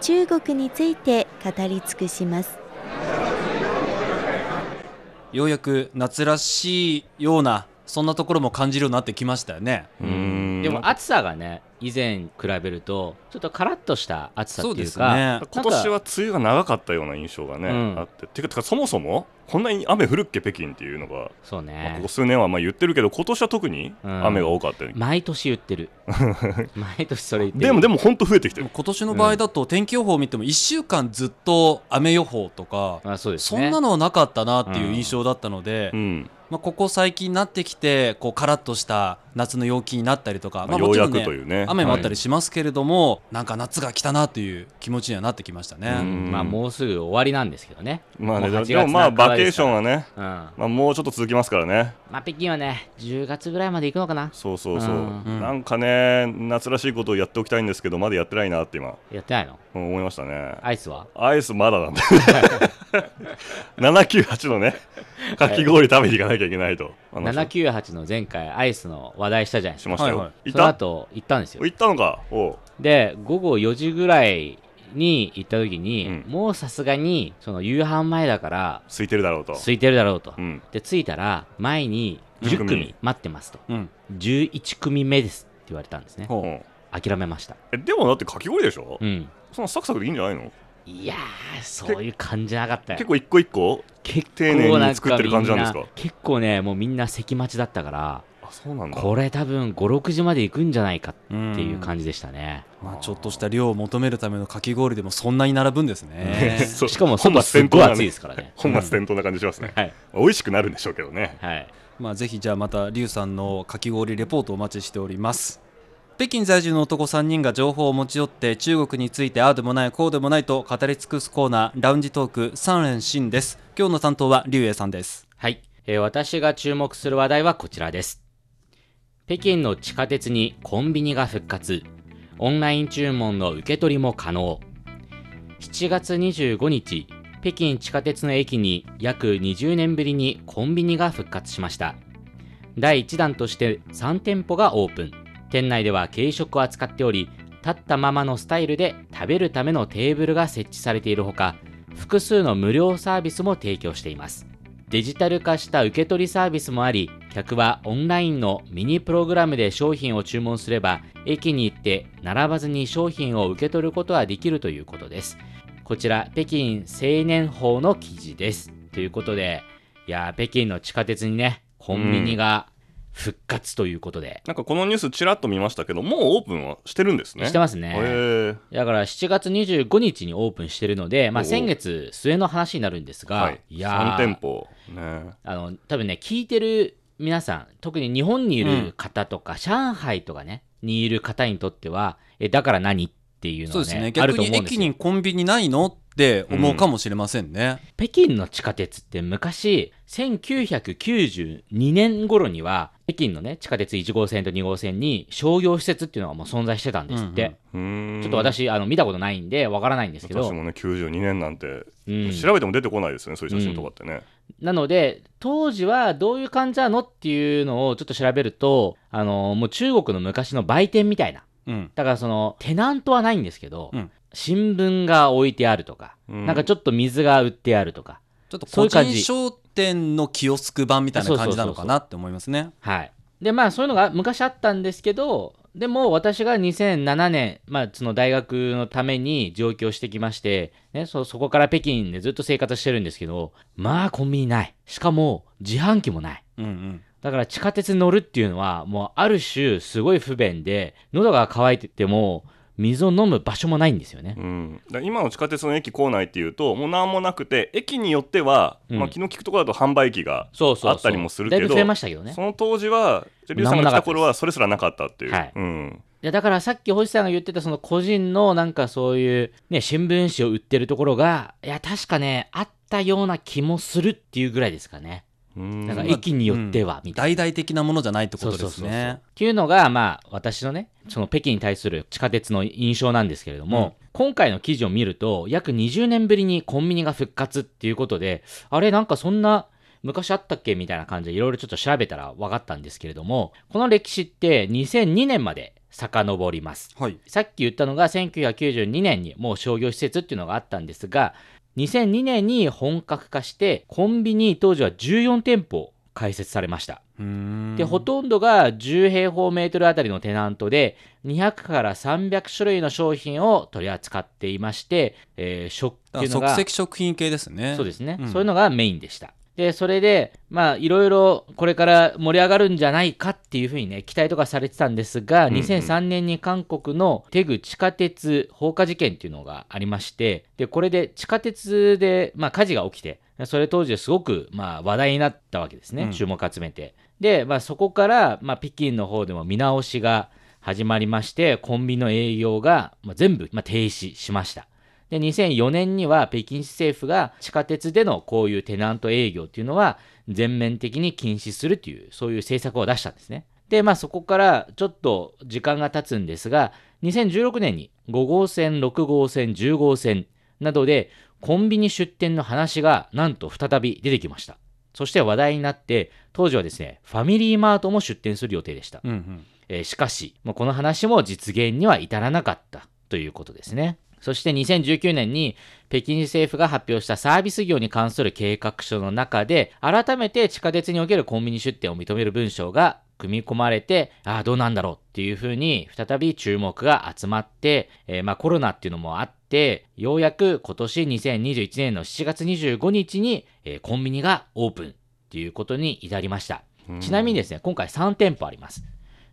中国について語り尽くします。ようやく夏らしいようなそんなところも感じるようになってきましたよね。うん。でも暑さがね以前比べるとちょっとカラッとした暑さっていうかそうですね。今年は梅雨が長かったような印象がね、うん。あって。てかてかそもそもこんなに雨降るっけ北京っていうのが、そうまあねここ数年はまあ言ってるけど今年は特にうん。雨が多かったように毎年言ってる。毎年それ言ってる。でもでも本当増えてきてる。今年の場合だと天気予報を見ても1週間ずっと雨予報とかあそうですね。そんなのはなかったなっていう印象だったので、うんまあ、ここ最近になってきてこうカラッとした夏の陽気になったりとか、まあもちろんようやくというね。雨もあったりしますけれども、なんか夏が来たなという気持ちにはなってきましたね。うん。まあもうすぐ終わりなんですけどね。まあねもう8でもまあバケーションはね、うん。ままあ、もうちょっと続きますからね。あ北京はね10月ぐらいまで行くのかな。そうそうそう、うん。なんかね夏らしいことをやっておきたいんですけどまだやってないなって今。やってないの？うん思いましたね。アイスは？アイスまだなんで。798のね かき氷食べに行かなきゃいけないと。あの798の前回アイスの話題したじゃないですか。しましたよ、はいはい。その後行ったんですよ。行ったのか？で午後4時ぐらいに行った時に、うん。もうさすがにその夕飯前だから空いてるだろうと。空いてるだろうと、うん。で着いたら前に10 10組組。待ってますと。うん。11組目ですって言われたんですね。う。ん諦めました。えでもだってかき氷でしょ、うん。そのサクサクでいいんじゃないの？いやーそういう感じなかったよ。結構一個一個結丁寧に作ってる感じなんですか？み結構ねもうみんな席待ちだったからあそうなんだ。これ多分56時まで行くんじゃないかっていうじ、感じでしたね、まあ、ちょっとした量を求めるためのかき氷でもそんなに並ぶんですね。そう。しかも外すっごい暑いです。からね本末転倒な感じしますね、はい。美味しくなるんでしょうけどね。はい。まあ、ぜひじゃあまたリュウさんのかき氷レポートをお待ちしております北京在住の男3人が情報を持ち寄って中国についてああでもないこうでもないと語り尽くすコーナーラウンジトーク3連新です。今日の担当はリュウエイさんです。はい、えー私が注目する話題はこちらです。北京の地下鉄にコンビニが復活。オンライン注文の受け取りも可能。7月25日北京地下鉄の駅に約20年ぶりにコンビニが復活しました。第1弾として3店舗がオープン。店内では軽食を扱っており立ったままのスタイルで食べるためのテーブルが設置されているほか複数の無料サービスも提供しています。デジタル化した受け取りサービスもあり客はオンラインのミニプログラムで商品を注文すれば駅に行って並ばずに商品を受け取ることができるということです。こちら北京青年法の記事です。ということでいや北京の地下鉄にねコンビニが復活ということで、なんかこのニュースちらっと見ましたけどもうオープンはしてるんですね。してますね。だから7月25日にオープンしてるので、まあ、先月末の話になるんですが、はい。いやー3店舗。ね。あの多分ね聞いてる皆さん特に日本にいる方とか、上海とかねにいる方にとってはえだから何っていうのそうですね。逆に駅にコンビニないのって思うかもしれませんね、北京の地下鉄って昔1992年頃には北京のね地下鉄1号線と2号線に商業施設っていうのがもう存在してたんですって、うんうん。ちょっと私あの見たことないんでわからないんですけど。私もね92年なんて、うん。調べても出てこないですよねそういう写真とかってね、なので当時はどういう感じなのっていうのをちょっと調べるとあのもう中国の昔の売店みたいな。うん。だからそのテナントはないんですけど、うん新聞が置いてあるとか、うん。なんかちょっと水が売ってあるとかちょっと個人商店のキオスク版みたいな感じなのかなって思いますね。はい。でまあそういうのが昔あったんですけどでも私が2007年、まあ、その大学のために上京してきまして、ね、そそこから北京でずっと生活してるんですけどまあコンビニない。しかも自販機もない。うんうん。だから地下鉄に乗るっていうのはもうある種すごい不便で喉が渇いてても水を飲む場所もないんですよね。うん、今の地下鉄の駅構内っていうともう何もなくて駅によっては、うん。まあ、昨日聞くところだと販売機がそうそうそう。あったりもするけどましたけどね。そ。の当時はリュウさんが来た頃はそれすらなかったっていう、はいうん、でだからさっき星さんが言ってたその個人のなんかそういうね新聞紙を売ってるところがいや確かねあったような気もするっていうぐらいですかね。うんだから駅によってはみたいな。大々的なものじゃないってことですね。っていうのがまあ私のねその北京に対する地下鉄の印象なんですけれども、今回の記事を見ると約20年ぶりにコンビニが復活っていうことであれなんかそんな昔あったっけみたいな感じでいろいろちょっと調べたら分かったんですけれどもこの歴史って2002年まで遡ります。はい。さっき言ったのが1992年にもう商業施設っていうのがあったんですが2002年に本格化してコンビニ当時は14店舗開設されました。でほとんどが10平方メートルあたりのテナントで200から300種類の商品を取り扱っていまして、えー食っていうのがだから即席食品系ですね。そうですね、うん。そういうのがメインでしたでそれでまあいろいろこれから盛り上がるんじゃないかっていうふうにね期待とかされてたんですが、うんうん。2003年に韓国のテグ地下鉄放火事件っていうのがありましてでこれで地下鉄で、まあ、火事が起きてそれ当時ですごく、まあ、話題になったわけですね、うん。注目集めて。で、まあ、そこから、まあ、北京の方でも見直しが始まりましてコンビニの営業が、まあ、全部、まあ、停止しましたで2004年には北京市政府が地下鉄でのこういうテナント営業っていうのは全面的に禁止するというそういう政策を出したんですね。でまあそこからちょっと時間が経つんですが2016年に5号線6号線10号線などでコンビニ出店の話がなんと再び出てきました。そして話題になって当時はですねファミリーマートも出店する予定でした。うんうん。えーしかし、もうこの話も実現には至らなかったということですね。そして2019年に北京市政府が発表したサービス業に関する計画書の中で、改めて地下鉄におけるコンビニ出店を認める文章が組み込まれて、ああ、どうなんだろうっていうふうに再び注目が集まって、えーまあコロナっていうのもあって、ようやく今年2021年の7月25日に、えーコンビニがオープンっていうことに至りました。ちなみにですね、今回3店舗あります。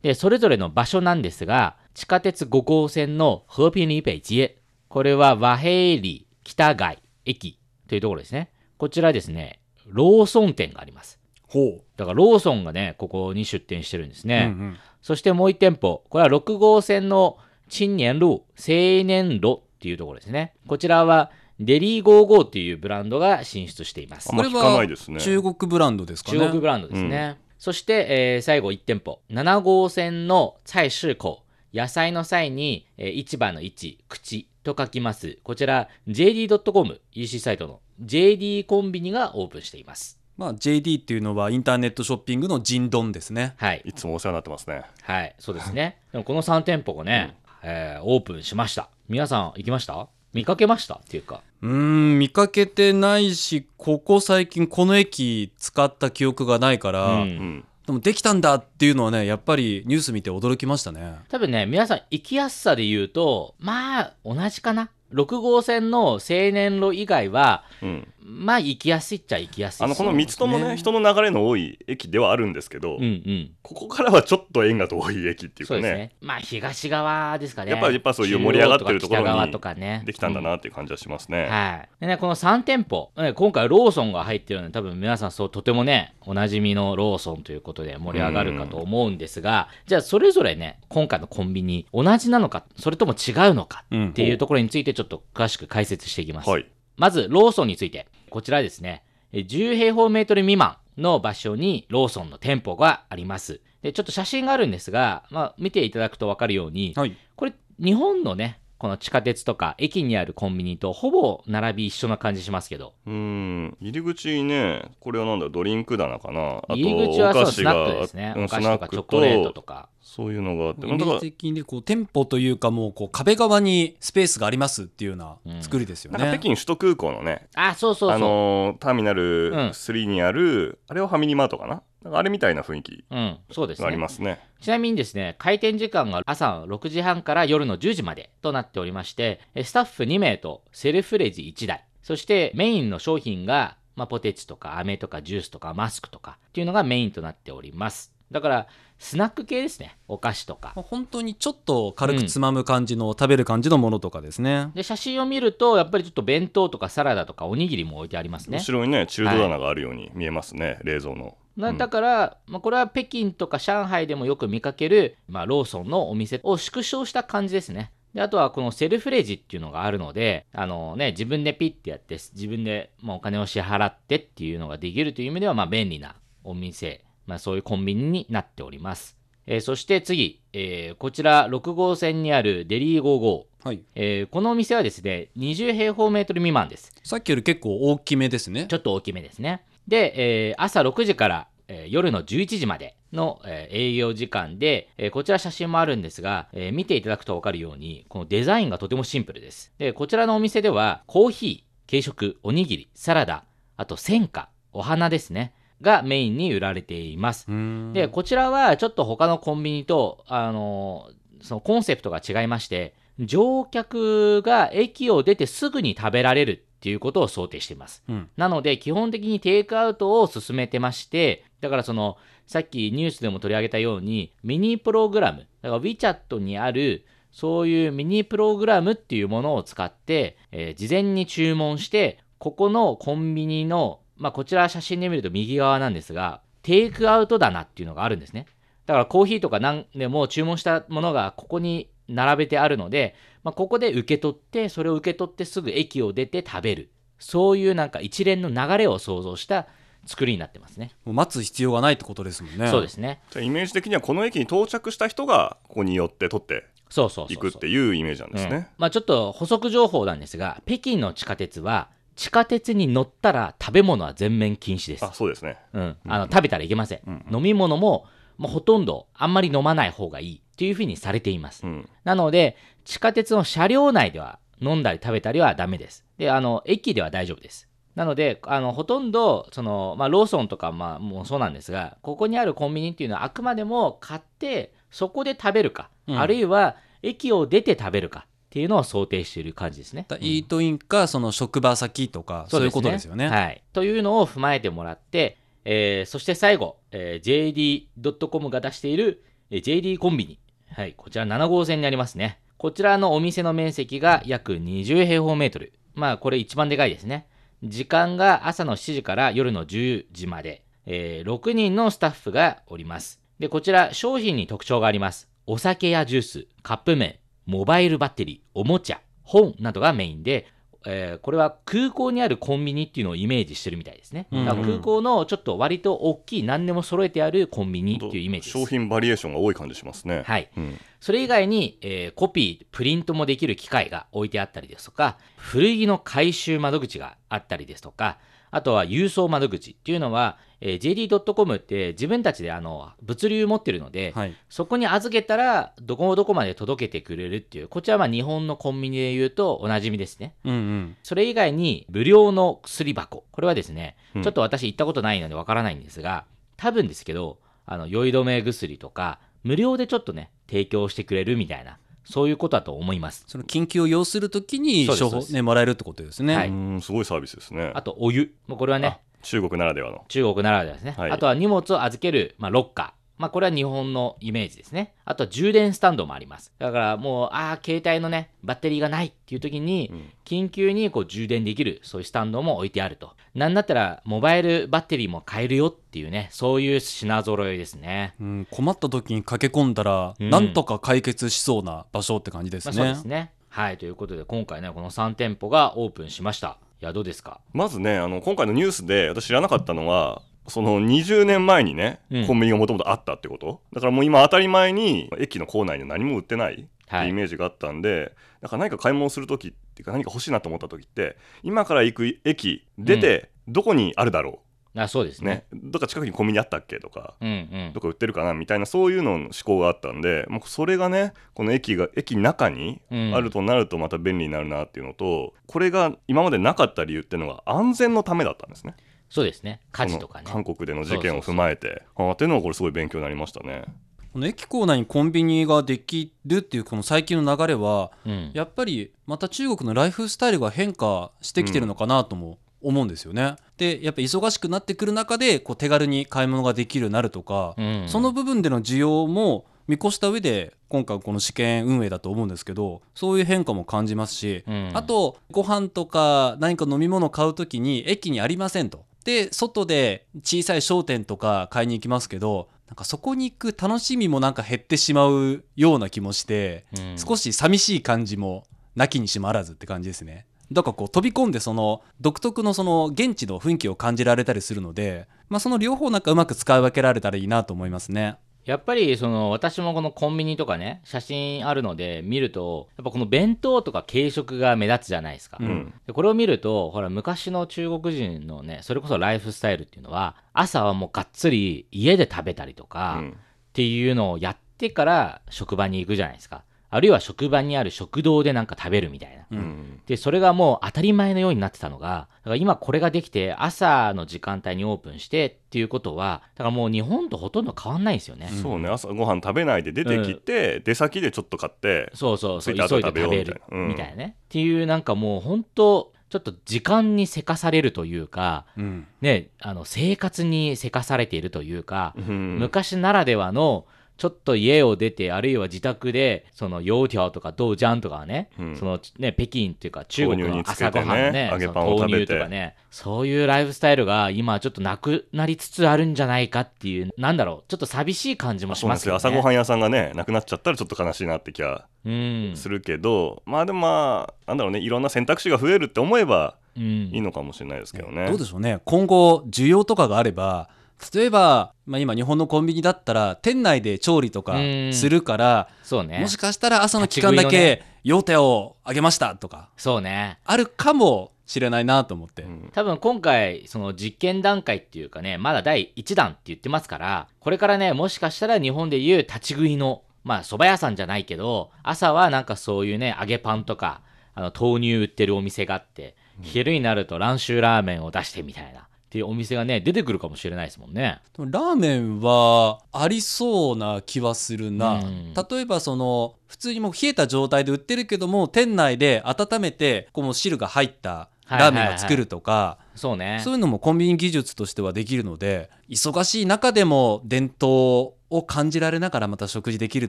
で、それぞれの場所なんですが、地下鉄5号線の和平里北街。これは和平里北街駅というところですね。こちらですね、ローソン店があります。ほだからローソンがね、ここに出店してるんですう、ね。うんうんそしてもう1店舗、これは6号線の青年路、青年路っていうところですね。こちらはデリー55っていうブランドが進出していますあん。ま聞かないですね中国ブランドですかね中国ブランドですね。そして、えー最後1店舗。7号線の菜市口。野菜の際に、えー市場の市、口と書きます。こちら、JD.com、EC サイトの JD コンビニがオープンしています。まあ JD っていうのはインターネットショッピングのジドンですねはい。いつもお世話になってますねはい。そうですね。でもこの3店舗がね、えーオープンしました。皆さん行きました？見かけました？っていうか。うーん見かけてないしここ最近この駅使った記憶がないから、うんうんでもできたんだっていうのはねやっぱりニュース見て驚きましたね多分ね、皆さん行きやすさで言うと、まあ、同じかな。6号線の青年路以外は、うん。まあ行きやすいっちゃ行きやすいあのこの3つともねね人の流れの多い駅ではあるんですけど、うんうん。ここからはちょっと縁が遠い駅っていうかね。そうですね。まあ東側ですかね。やっぱりやっぱそういう盛り上がってるところにね。できたんだなっていう感じはしますね、うん。はい。でねこの3店舗ね今回ローソンが入ってるので多分皆さんそうとてもねおなじみのローソンということで盛り上がるかと思うんですがじゃあそれぞれね今回のコンビニ同じなのかそれとも違うのかうんっていう。ところについてちょっと詳しく解説していきます、はいまず、ローソンについて。こちらですね。え10平方メートル未満の場所にローソンの店舗があります。で、ちょっと写真があるんですが、まあ、見ていただくとわかるように、はいこれ、日本のね、この地下鉄とか駅にあるコンビニとほぼ並び一緒な感じしますけど、うーん。入り口にねこれはなんだドリンク棚かな？あと入り口はそうお菓子がスナックですね。うんお菓子とかチョコレートとか。そういうのがあって。イメだからージ的にこう店舗というかもうこう壁側にスペースがありますっていうようなうん。作りですよなんかね、北京首都空港のねあ、そうそうそう。あのーターミナルうん。3にある、あれはファミリーマートかな？なんかあれみたいな雰囲気うん、そうですがありね。ますねちなみにですね、開店時間が朝6時半から夜の10時までとなっておりまして、えスタッフ2名とセルフレジ1台、そしてメインの商品が、まあ、ポテチとか飴とかジュースとかマスクとかっていうのがメインとなっております。だから、スナック系ですね。お菓子とか。まあ本当にちょっと軽くつまむ感じの、食べる感じのものとかですねで、写真を見ると、やっぱりちょっと弁当とかサラダとかおにぎりも置いてありますね。後ろにね中途棚があるように見えますね、冷蔵のなだから、まあ、これは北京とか上海でもよく見かける、まあ、ローソンのお店を縮小した感じですね。であとはこのセルフレジっていうのがあるので、あのね、自分でピッてやって、自分でまあお金を支払ってっていうのができるという意味では、まあ、便利なお店、まあ、そういうコンビニになっております。えーそして次、えーこちら6号線にあるデリー55。はいえーこのお店はですね、20平方メートル未満です。さっきより結構大きめですねちょっと大きめですね。で、えー朝6時から、えー夜の11時までの、えー営業時間で、えーこちら写真もあるんですが、えー見ていただくと分かるように、このデザインがとてもシンプルです。で、こちらのお店では、コーヒー、軽食、おにぎり、サラダ、あと鮮花、お花ですね、がメインに売られています。で、こちらはちょっと他のコンビニと、あのーそのコンセプトが違いまして、乗客が駅を出てすぐに食べられるっていうことを想定しています。うんなので、基本的にテイクアウトを進めてまして、だからその、さっきニュースでも取り上げたように、ミニプログラム、だから WeChat にある、そういうミニプログラムっていうものを使って、えー事前に注文して、ここのコンビニの、まあ、こちら写真で見ると右側なんですが、テイクアウト棚っていうのがあるんですね。だからコーヒーとか何でも注文したものがここに並べてあるので、まあ、ここで受け取って、それを受け取ってすぐ駅を出て食べる。そういうなんか一連の流れを想像した作りになってますね。もう待つ必要がないってことですもんねそうですね。じゃあイメージ的にはこの駅に到着した人がここに寄って取ってそうそうそうそう。いくっていうイメージなんですうんね。まあちょっと補足情報なんですが、北京の地下鉄は、地下鉄に乗ったら食べ物は全面禁止です。あそうですね。うん、あの食べたらいけません。飲み物も、もうほとんどあんまり飲まない方がいいっていうふうにされています。うんなので、地下鉄の車両内では飲んだり食べたりはダメです。で、あの、駅では大丈夫です。なので、あの、ほとんど、その、まあ、ローソンとか、まあ、もうそうなんですが、ここにあるコンビニっていうのはあくまでも買って、そこで食べるか、うんあるいは駅を出て食べるかっていうのを想定している感じですね。だイートインかその職場先とかそういうことですよねはい。というのを踏まえてもらって、えーそして最後、えー JD.com が出している、えー JD コンビニ。はい。こちら7号線にありますね。こちらのお店の面積が約20平方メートル。まあ、これ一番でかいですね。時間が朝の7時から夜の10時まで、えー6人のスタッフがおります。で、こちら商品に特徴があります。お酒やジュース、カップ麺、モバイルバッテリー、おもちゃ、本などがメインで、えーこれは空港にあるコンビニっていうのをイメージしてるみたいですね。うんだから空港のちょっと割と大きい何でも揃えてあるコンビニっていうイメージです。商品バリエーションが多い感じしますね。はい。うんそれ以外に、えーコピー、プリントもできる機械が置いてあったりですとか、古着の回収窓口があったりですとか、あとは郵送窓口っていうのは、えー JD.com って自分たちであの物流持ってるので、はいそこに預けたらどこどこまで届けてくれるっていう、こちらはまあ日本のコンビニで言うとおなじみですね。うんうんそれ以外に無料の薬箱。これはですね、うんちょっと私行ったことないのでわからないんですが、多分ですけど、あの、酔い止め薬とか、無料でちょっとね、提供してくれるみたいな、そういうことだと思います。その緊急を要するときに処方ねもらえるってことですね、はいうんすごいサービスですね。あと、お湯。もうこれはねあ、中国ならではの。中国ならではですね。はいあとは荷物を預ける、まあ、ロッカー。まあ、これは日本のイメージですね。あとは充電スタンドもあります。だからもう、ああ、携帯のね、バッテリーがないっていう時に、うん緊急にこう充電できる、そういうスタンドも置いてあると。なんだったら、モバイルバッテリーも買えるよっていうね、そういう品揃えですね。うん、困った時に駆け込んだら、うんなんとか解決しそうな場所って感じですまあ、ね。そうですね。はい、ということで、今回ね、この3店舗がオープンしました。いや、どうですか？まずねあの今回のニュースで私知らなかったのはその20年前にね、うん。コンビニがもともとあったってこと？だからもう今当たり前に駅の構内には何も売ってないってはうイメージがあったんで、だから何か買い物する時っていうか何か欲しいなと思った時って今から行く駅出てどこにあるだろあそうですう、ね。ねどっか近くにコンビニあったっけとかうんうんど。こ売ってるかなみたいなそういうのの思考があったんでもうそれがねこの駅が駅の中にうんあるとなるとまた便利になるなっていうのと、これが今までなかった理由っていうのが安全のためだったんですねそうですね。火事とかね韓国での事件を踏まえてあーっていうのがこれすごい勉強になりましたねこの駅構内にコンビニができるっていうこの最近の流れは、うん。やっぱりまた中国のライフスタイルが変化してきてるのかなとも思うんですよね。でやっぱ忙しくなってくる中でこう手軽に買い物ができるようになるとか、うん。その部分での需要も見越した上で今回この試験運営だと思うんですけどそういう変化も感じますし、うん。あとご飯とか何か飲み物を買う時に駅にありませんと。で外で小さい商店とか買いに行きますけどなんかそこに行く楽しみもなんか減ってしまうような気もして、うん。少し寂しい感じもなきにしもあらずって感じですねだからこう飛び込んでその独特のその現地の雰囲気を感じられたりするので、まあ、その両方なんかうまく使い分けられたらいいなと思いますね。やっぱりその私もこのコンビニとかね写真あるので見るとやっぱこの弁当とか軽食が目立つじゃないですか、うんうん。でこれを見るとほら昔の中国人のねそれこそライフスタイルっていうのは朝はもうがっつり家で食べたりとか、うん。っていうのをやってから職場に行くじゃないですかあるいは職場にある食堂でなんか食べるみたいな。ううん。んでそれがもう当たり前のようになってたのがだから今これができて朝の時間帯にオープンしてっていうことはだからもう日本とほとんど変わんないんですよね、そうね。朝ごはん食べないで出てきて、出先でちょっと買ってそうそうそう。急いで食べ食べようみたいるな。うん。みたいなね、っていうなんかもう本当ちょっと時間にせかされるというかうん。ねあの生活にせかされているというか、うん。昔ならではのちょっと家を出てあるいは自宅でその油条とか豆浆とかね、うん。そのね北京っていうか中国の朝ごはんね揚げそのパンを食べて。豆乳とかねそういうライフスタイルが今ちょっとなくなりつつあるんじゃないかっていうなんだろうちょっと寂しい感じもしそうなんですすよ。ね朝ごはん屋さんがねなくなっちゃったらちょっと悲しいなって気はうん。するけど、まあでもまあなんだろうねいろんな選択肢が増えるって思えばうん。いいのかもしれないですけどね。どうでしょうね。今後需要とかがあれば例えば、まあ、今日本のコンビニだったら店内で調理とかうん。するからそうね。もしかしたら朝の期間だけ用手をあげましたとかそうね。あるかもしれないなと思って、うん。多分今回その実験段階っていうかねまだ第1弾って言ってますからこれからねもしかしたら日本でいう立ち食いのまあ蕎麦屋さんじゃないけど朝はなんかそういうね揚げパンとかあの豆乳売ってるお店があって昼になると蘭州ラーメンを出してみたいなっていうお店がね出てくるかもしれないですもんね。でもラーメンはありそうな気はするな、うん。例えばその普通にもう冷えた状態で売ってるけども店内で温めてこうもう汁が入ったラーメンが作るとか、そうね。そういうのもコンビニ技術としてはできるので忙しい中でも伝統を感じられながらまた食事できる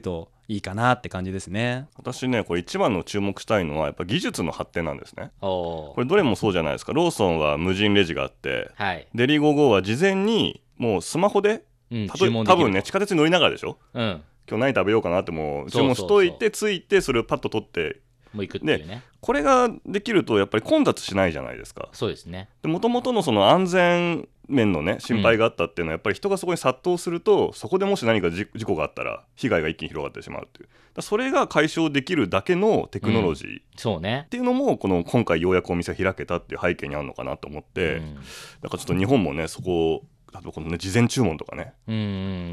といいかなって感じですね。私ねこれ一番の注目したいのはやっぱ技術の発展なんですね。これどれもそうじゃないですか。ローソンは無人レジがあってはい、デリゴーゴーは事前にもうスマホでうん、多分ね地下鉄に乗りながらでしょ？うん。今日何食べようかなってもう注文しといて着いてそれをパッと取ってもう行くっていうね。これができるとやっぱり混雑しないじゃないですか。そうですね。もともとのその安全面のね心配があったっていうのはやっぱり人がそこに殺到するとそこでもし何か事事故があったら被害が一気に広がってしまうっていう。それが解消できるだけのテクノロジーっそうね。ていうのもこの今回ようやくお店を開けたっていう背景にあるのかなと思って、うん。だからちょっと日本もねそこを例えばこのね事前注文とかね。うんう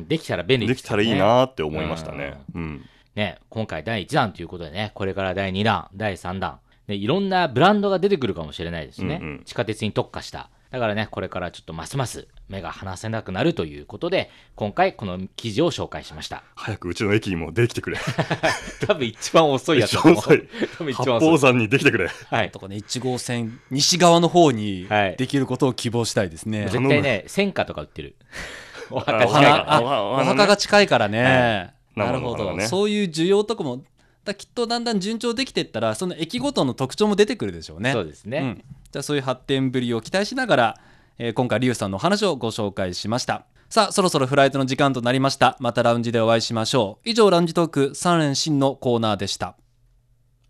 ん。できたら便利でねきたらいいなって思いましたね。うん。ね、今回第1弾ということでね、これから第2弾、第3弾、ね、いろんなブランドが出てくるかもしれないですね。うんうん。地下鉄に特化した。だからね、これからちょっとますます目が離せなくなるということで、今回この記事を紹介しました。早くうちの駅にもできてくれ。多分一番遅いやつだと思う一番遅い 多分一八番遅い。方山にできてくれ。はい。とかね1号線西側の方にはいできることを希望したいですね。絶対ね、戦火とか売ってる。お墓あ近いから。あお墓が近いからね。はなるほど、ねそういう需要とかもだきっとだんだん順調できていったらその駅ごとの特徴も出てくるでしょうね。そうですね。うん、じゃあそういう発展ぶりを期待しながら、えー今回リュウさんのお話をご紹介しました。さあそろそろフライトの時間となりました。またラウンジでお会いしましょう。以上ラウンジトーク3連新のコーナーでした。